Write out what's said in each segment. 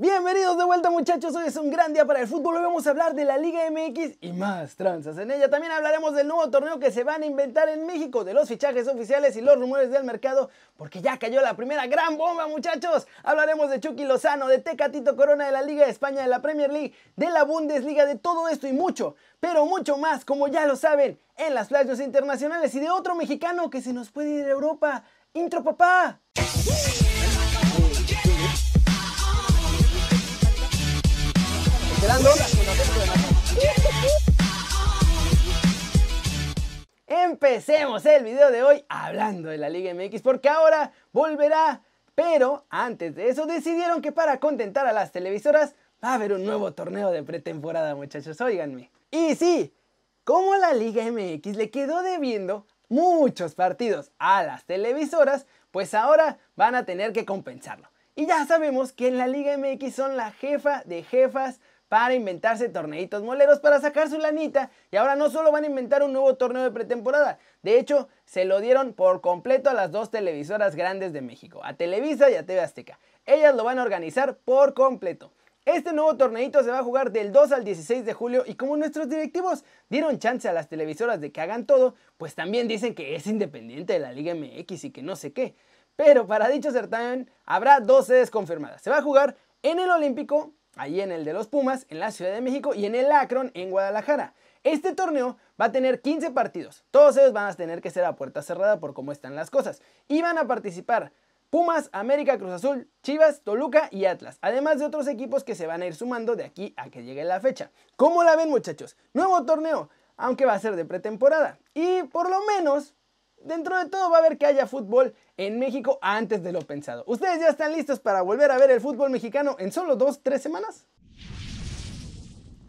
Bienvenidos de vuelta muchachos, hoy es un gran día para el fútbol, hoy vamos a hablar de la Liga MX y más tranzas en ella. También hablaremos del nuevo torneo que se van a inventar en México, de los fichajes oficiales y los rumores del mercado, porque ya cayó la primera gran bomba muchachos. Hablaremos de Chucky Lozano, de Tecatito Corona de la Liga de España, de la Premier League, de la Bundesliga, de todo esto y mucho, pero mucho más, como ya lo saben, en las playas internacionales y de otro mexicano que se nos puede ir a Europa. Intro papá. Empecemos el video de hoy hablando de la Liga MX porque ahora volverá. Pero antes de eso decidieron que para contentar a las televisoras va a haber un nuevo torneo de pretemporada muchachos, óiganme. Y sí, como la Liga MX le quedó debiendo muchos partidos a las televisoras, pues ahora van a tener que compensarlo. Y ya sabemos que en la Liga MX son la jefa de jefas para inventarse torneitos moleros para sacar su lanita y ahora no solo van a inventar un nuevo torneo de pretemporada, de hecho se lo dieron por completo a las dos televisoras grandes de México, a Televisa y a TV Azteca. Ellas lo van a organizar por completo. Este nuevo torneito se va a jugar del 2 al 16 de julio y como nuestros directivos dieron chance a las televisoras de que hagan todo, pues también dicen que es independiente de la Liga MX y que no sé qué. Pero para dicho certamen habrá dos sedes confirmadas. Se va a jugar en el Olímpico ahí en el de los Pumas, en la Ciudad de México y en el Akron, en Guadalajara. Este torneo va a tener 15 partidos. Todos ellos van a tener que ser a puerta cerrada por cómo están las cosas. Y van a participar Pumas, América, Cruz Azul, Chivas, Toluca y Atlas. Además de otros equipos que se van a ir sumando de aquí a que llegue la fecha. ¿Cómo la ven muchachos? Nuevo torneo, aunque va a ser de pretemporada. Y por lo menos dentro de todo va a haber que haya fútbol en México antes de lo pensado. ¿Ustedes ya están listos para volver a ver el fútbol mexicano en solo dos, tres semanas?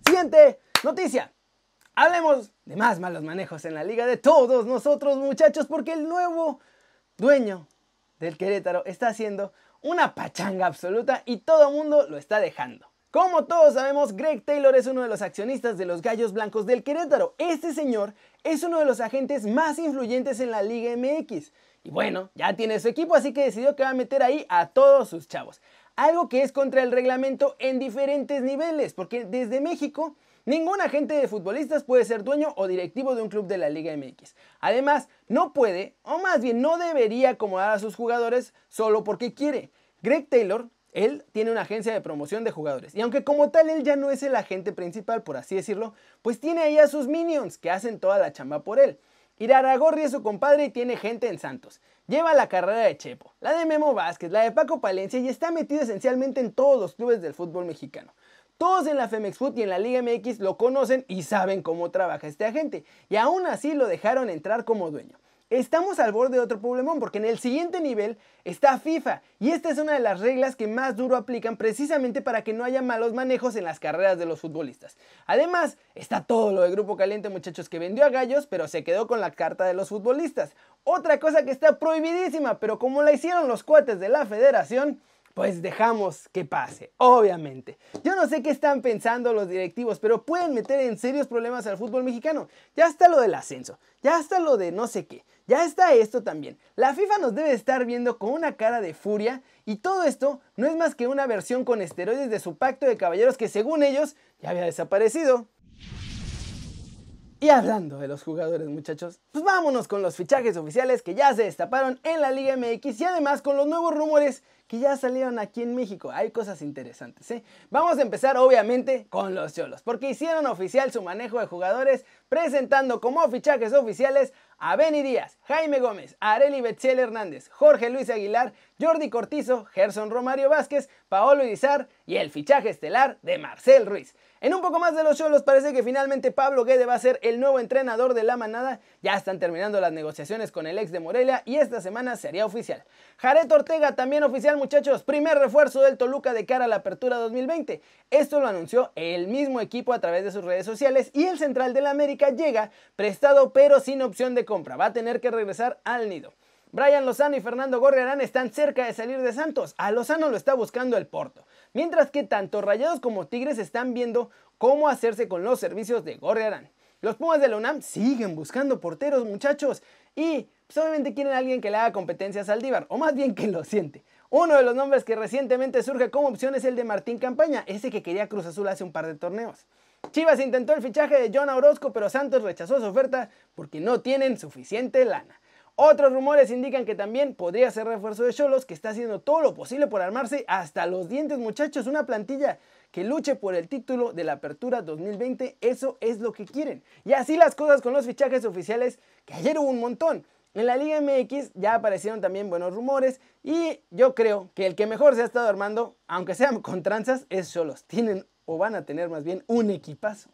Siguiente noticia. Hablemos de más malos manejos en la liga de todos nosotros muchachos porque el nuevo dueño del Querétaro está haciendo una pachanga absoluta y todo el mundo lo está dejando. Como todos sabemos, Greg Taylor es uno de los accionistas de los Gallos Blancos del Querétaro. Este señor es uno de los agentes más influyentes en la Liga MX. Y bueno, ya tiene su equipo, así que decidió que va a meter ahí a todos sus chavos. Algo que es contra el reglamento en diferentes niveles, porque desde México Ningún agente de futbolistas puede ser dueño o directivo de un club de la Liga MX. Además, no puede, o más bien no debería acomodar a sus jugadores solo porque quiere. Greg Taylor él tiene una agencia de promoción de jugadores. Y aunque como tal él ya no es el agente principal, por así decirlo, pues tiene ahí a sus minions que hacen toda la chamba por él. Iraragorri es su compadre y tiene gente en Santos. Lleva la carrera de Chepo, la de Memo Vázquez, la de Paco Palencia y está metido esencialmente en todos los clubes del fútbol mexicano. Todos en la Femex Foot y en la Liga MX lo conocen y saben cómo trabaja este agente, y aún así lo dejaron entrar como dueño. Estamos al borde de otro problemón porque en el siguiente nivel está FIFA y esta es una de las reglas que más duro aplican precisamente para que no haya malos manejos en las carreras de los futbolistas. Además, está todo lo de Grupo Caliente muchachos que vendió a Gallos pero se quedó con la carta de los futbolistas. Otra cosa que está prohibidísima pero como la hicieron los cuates de la federación, pues dejamos que pase, obviamente. Yo no sé qué están pensando los directivos, pero pueden meter en serios problemas al fútbol mexicano. Ya está lo del ascenso, ya está lo de no sé qué, ya está esto también. La FIFA nos debe estar viendo con una cara de furia y todo esto no es más que una versión con esteroides de su pacto de caballeros que según ellos ya había desaparecido. Y hablando de los jugadores muchachos, pues vámonos con los fichajes oficiales que ya se destaparon en la Liga MX y además con los nuevos rumores que ya salieron aquí en México. Hay cosas interesantes, ¿eh? Vamos a empezar obviamente con los Cholos, porque hicieron oficial su manejo de jugadores presentando como fichajes oficiales a Benny Díaz, Jaime Gómez, Areli Betziel Hernández, Jorge Luis Aguilar, Jordi Cortizo, Gerson Romario Vázquez, Paolo Irizar y el fichaje estelar de Marcel Ruiz. En un poco más de los Cholos parece que finalmente Pablo Guede va a ser el nuevo entrenador de la manada. Ya están terminando las negociaciones con el ex de Morelia y esta semana sería oficial. Jared Ortega también oficial muchachos, primer refuerzo del Toluca de cara a la apertura 2020. Esto lo anunció el mismo equipo a través de sus redes sociales y el central del América llega prestado pero sin opción de compra. Va a tener que regresar al nido. Brian Lozano y Fernando Gorriarán están cerca de salir de Santos. A Lozano lo está buscando el Porto. Mientras que tanto Rayados como Tigres están viendo cómo hacerse con los servicios de Gorriarán. Los Pumas de la UNAM siguen buscando porteros, muchachos. Y pues, obviamente quieren a alguien que le haga competencia a Saldívar, o más bien que lo siente. Uno de los nombres que recientemente surge como opción es el de Martín Campaña, ese que quería Cruz Azul hace un par de torneos. Chivas intentó el fichaje de John Orozco, pero Santos rechazó su oferta porque no tienen suficiente lana. Otros rumores indican que también podría ser refuerzo de Cholos, que está haciendo todo lo posible por armarse hasta los dientes, muchachos. Una plantilla que luche por el título de la Apertura 2020, eso es lo que quieren. Y así las cosas con los fichajes oficiales, que ayer hubo un montón. En la Liga MX ya aparecieron también buenos rumores y yo creo que el que mejor se ha estado armando, aunque sean con tranzas, es Cholos. Tienen o van a tener más bien un equipazo.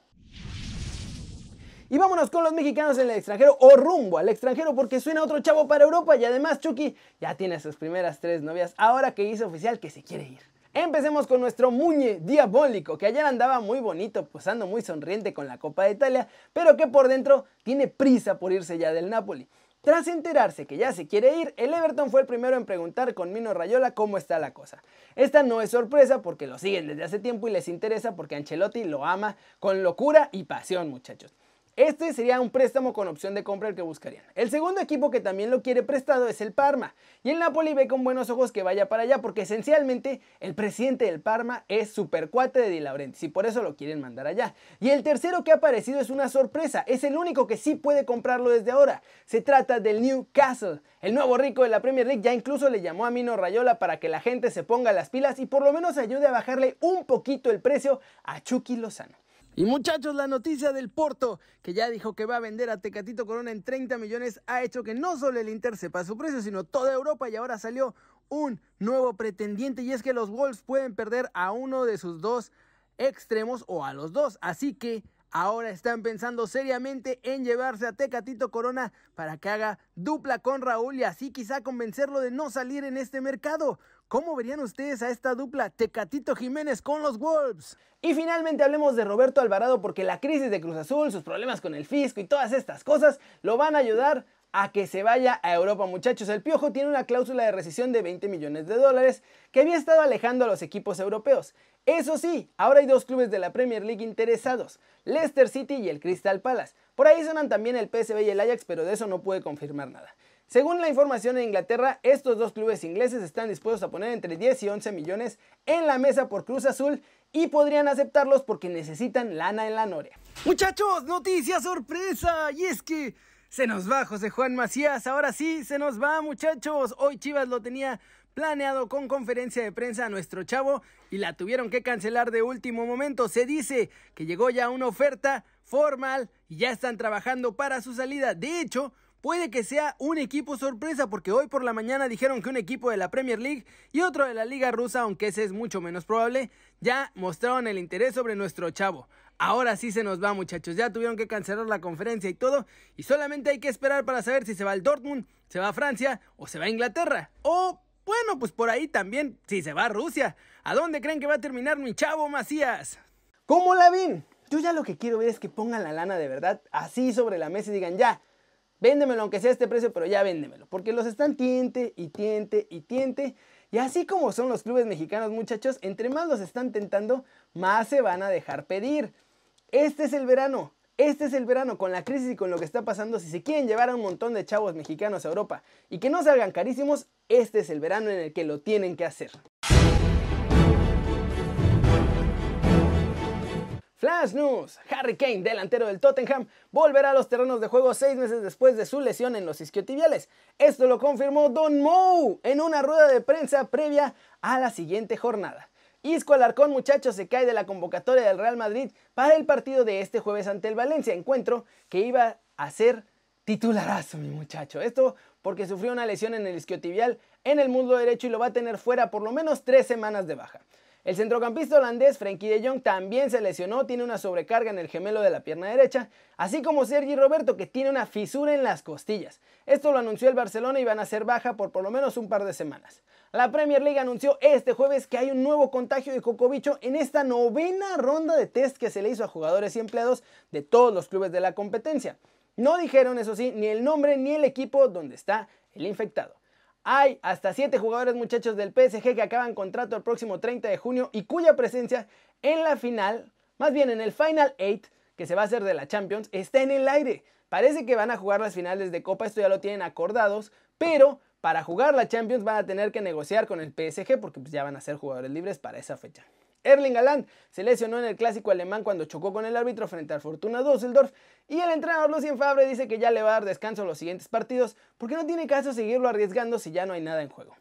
Y vámonos con los mexicanos en el extranjero o rumbo al extranjero porque suena otro chavo para Europa y además Chucky ya tiene sus primeras tres novias ahora que hizo oficial que se quiere ir. Empecemos con nuestro Muñe Diabólico, que ayer andaba muy bonito, posando muy sonriente con la Copa de Italia, pero que por dentro tiene prisa por irse ya del Napoli. Tras enterarse que ya se quiere ir, el Everton fue el primero en preguntar con Mino Rayola cómo está la cosa. Esta no es sorpresa porque lo siguen desde hace tiempo y les interesa porque Ancelotti lo ama con locura y pasión, muchachos. Este sería un préstamo con opción de compra el que buscarían. El segundo equipo que también lo quiere prestado es el Parma. Y el Napoli ve con buenos ojos que vaya para allá porque esencialmente el presidente del Parma es super cuate de Di Laurentiis y por eso lo quieren mandar allá. Y el tercero que ha aparecido es una sorpresa. Es el único que sí puede comprarlo desde ahora. Se trata del Newcastle. El nuevo rico de la Premier League ya incluso le llamó a Mino Rayola para que la gente se ponga las pilas y por lo menos ayude a bajarle un poquito el precio a Chucky Lozano. Y muchachos, la noticia del Porto, que ya dijo que va a vender a Tecatito Corona en 30 millones, ha hecho que no solo el Inter sepa su precio, sino toda Europa y ahora salió un nuevo pretendiente y es que los Wolves pueden perder a uno de sus dos extremos o a los dos. Así que ahora están pensando seriamente en llevarse a Tecatito Corona para que haga dupla con Raúl y así quizá convencerlo de no salir en este mercado. ¿Cómo verían ustedes a esta dupla Tecatito Jiménez con los Wolves? Y finalmente hablemos de Roberto Alvarado porque la crisis de Cruz Azul, sus problemas con el fisco y todas estas cosas lo van a ayudar a que se vaya a Europa, muchachos. El Piojo tiene una cláusula de rescisión de 20 millones de dólares que había estado alejando a los equipos europeos. Eso sí, ahora hay dos clubes de la Premier League interesados, Leicester City y el Crystal Palace. Por ahí sonan también el PSV y el Ajax, pero de eso no puede confirmar nada. Según la información en Inglaterra, estos dos clubes ingleses están dispuestos a poner entre 10 y 11 millones en la mesa por Cruz Azul y podrían aceptarlos porque necesitan lana en la noria. Muchachos, noticia sorpresa, y es que se nos va José Juan Macías, ahora sí, se nos va muchachos, hoy Chivas lo tenía planeado con conferencia de prensa a nuestro chavo y la tuvieron que cancelar de último momento. Se dice que llegó ya una oferta formal y ya están trabajando para su salida. De hecho, puede que sea un equipo sorpresa porque hoy por la mañana dijeron que un equipo de la Premier League y otro de la Liga Rusa, aunque ese es mucho menos probable, ya mostraron el interés sobre nuestro chavo. Ahora sí se nos va muchachos, ya tuvieron que cancelar la conferencia y todo y solamente hay que esperar para saber si se va al Dortmund, se va a Francia o se va a Inglaterra. O bueno, pues por ahí también si se va a Rusia. ¿A dónde creen que va a terminar mi chavo Macías? ¿Cómo la ven? Yo ya lo que quiero ver es que pongan la lana de verdad así sobre la mesa y digan ya, Véndemelo aunque sea este precio, pero ya véndemelo. Porque los están tiente y tiente y tiente. Y así como son los clubes mexicanos, muchachos, entre más los están tentando, más se van a dejar pedir. Este es el verano. Este es el verano con la crisis y con lo que está pasando. Si se quieren llevar a un montón de chavos mexicanos a Europa y que no salgan carísimos, este es el verano en el que lo tienen que hacer. Flash News. Harry Kane, delantero del Tottenham, volverá a los terrenos de juego seis meses después de su lesión en los isquiotibiales. Esto lo confirmó Don Mou en una rueda de prensa previa a la siguiente jornada. Isco Alarcón, muchachos, se cae de la convocatoria del Real Madrid para el partido de este jueves ante el Valencia, encuentro que iba a ser titularazo, mi muchacho. Esto porque sufrió una lesión en el isquiotibial en el muslo derecho y lo va a tener fuera por lo menos tres semanas de baja. El centrocampista holandés Frenkie de Jong también se lesionó, tiene una sobrecarga en el gemelo de la pierna derecha, así como Sergi Roberto que tiene una fisura en las costillas. Esto lo anunció el Barcelona y van a ser baja por por lo menos un par de semanas. La Premier League anunció este jueves que hay un nuevo contagio de cocobicho en esta novena ronda de test que se le hizo a jugadores y empleados de todos los clubes de la competencia. No dijeron, eso sí, ni el nombre ni el equipo donde está el infectado. Hay hasta 7 jugadores muchachos del PSG que acaban contrato el próximo 30 de junio y cuya presencia en la final, más bien en el Final 8, que se va a hacer de la Champions, está en el aire. Parece que van a jugar las finales de Copa, esto ya lo tienen acordados, pero para jugar la Champions van a tener que negociar con el PSG porque pues, ya van a ser jugadores libres para esa fecha. Erling Haaland se lesionó en el clásico alemán cuando chocó con el árbitro frente al Fortuna Düsseldorf y el entrenador Lucien Favre dice que ya le va a dar descanso los siguientes partidos porque no tiene caso seguirlo arriesgando si ya no hay nada en juego.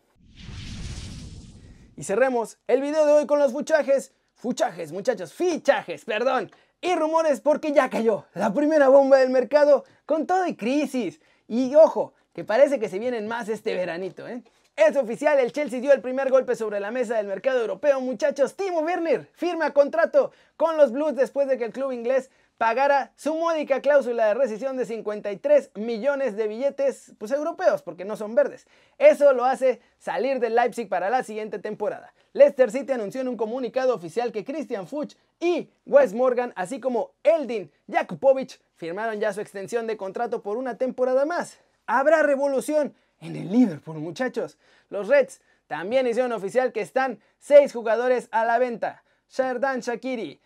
Y cerremos el video de hoy con los fuchajes. Fuchajes, muchachos, fichajes, perdón. Y rumores porque ya cayó la primera bomba del mercado con todo y crisis. Y ojo, que parece que se vienen más este veranito, ¿eh? Es oficial, el Chelsea dio el primer golpe sobre la mesa del mercado europeo, muchachos. Timo Werner firma contrato con los Blues después de que el club inglés pagara su módica cláusula de rescisión de 53 millones de billetes pues, europeos, porque no son verdes. Eso lo hace salir del Leipzig para la siguiente temporada. Leicester City anunció en un comunicado oficial que Christian Fuchs y Wes Morgan, así como Eldin Jakupovic, firmaron ya su extensión de contrato por una temporada más. Habrá revolución en el Liverpool, muchachos. Los Reds también hicieron oficial que están seis jugadores a la venta. Sherdan Shakiri,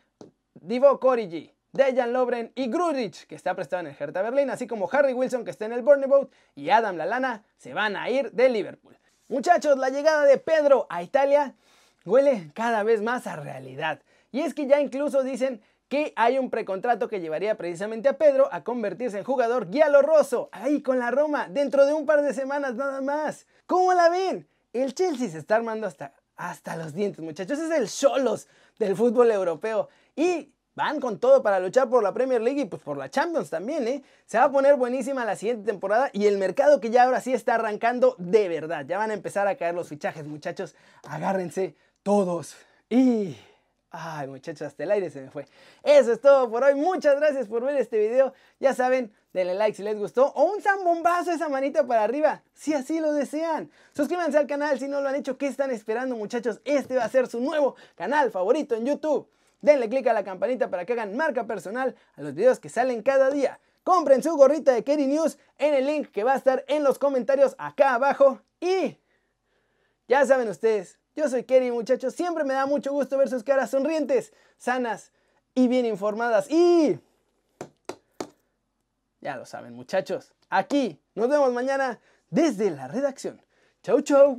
Divo Origi, Dejan Lobren y Grudich, que está prestado en el Hertha Berlín, así como Harry Wilson, que está en el Bournemouth, y Adam Lalana, se van a ir de Liverpool. Muchachos, la llegada de Pedro a Italia huele cada vez más a realidad. Y es que ya incluso dicen que hay un precontrato que llevaría precisamente a Pedro a convertirse en jugador roso ahí con la Roma, dentro de un par de semanas nada más. ¿Cómo la ven? El Chelsea se está armando hasta, hasta los dientes, muchachos. Es el solos del fútbol europeo. Y van con todo para luchar por la Premier League y pues por la Champions también, ¿eh? Se va a poner buenísima la siguiente temporada y el mercado que ya ahora sí está arrancando de verdad. Ya van a empezar a caer los fichajes, muchachos. Agárrense todos. Y... Ay, muchachos, hasta el aire se me fue. Eso es todo por hoy. Muchas gracias por ver este video. Ya saben, denle like si les gustó o un zambombazo esa manita para arriba si así lo desean. Suscríbanse al canal si no lo han hecho. ¿Qué están esperando, muchachos? Este va a ser su nuevo canal favorito en YouTube. Denle click a la campanita para que hagan marca personal a los videos que salen cada día. Compren su gorrita de Kerry News en el link que va a estar en los comentarios acá abajo. Y ya saben ustedes, yo soy Kerry, muchachos. Siempre me da mucho gusto ver sus caras sonrientes, sanas y bien informadas. Y... Ya lo saben, muchachos. Aquí nos vemos mañana desde la redacción. Chau, chau.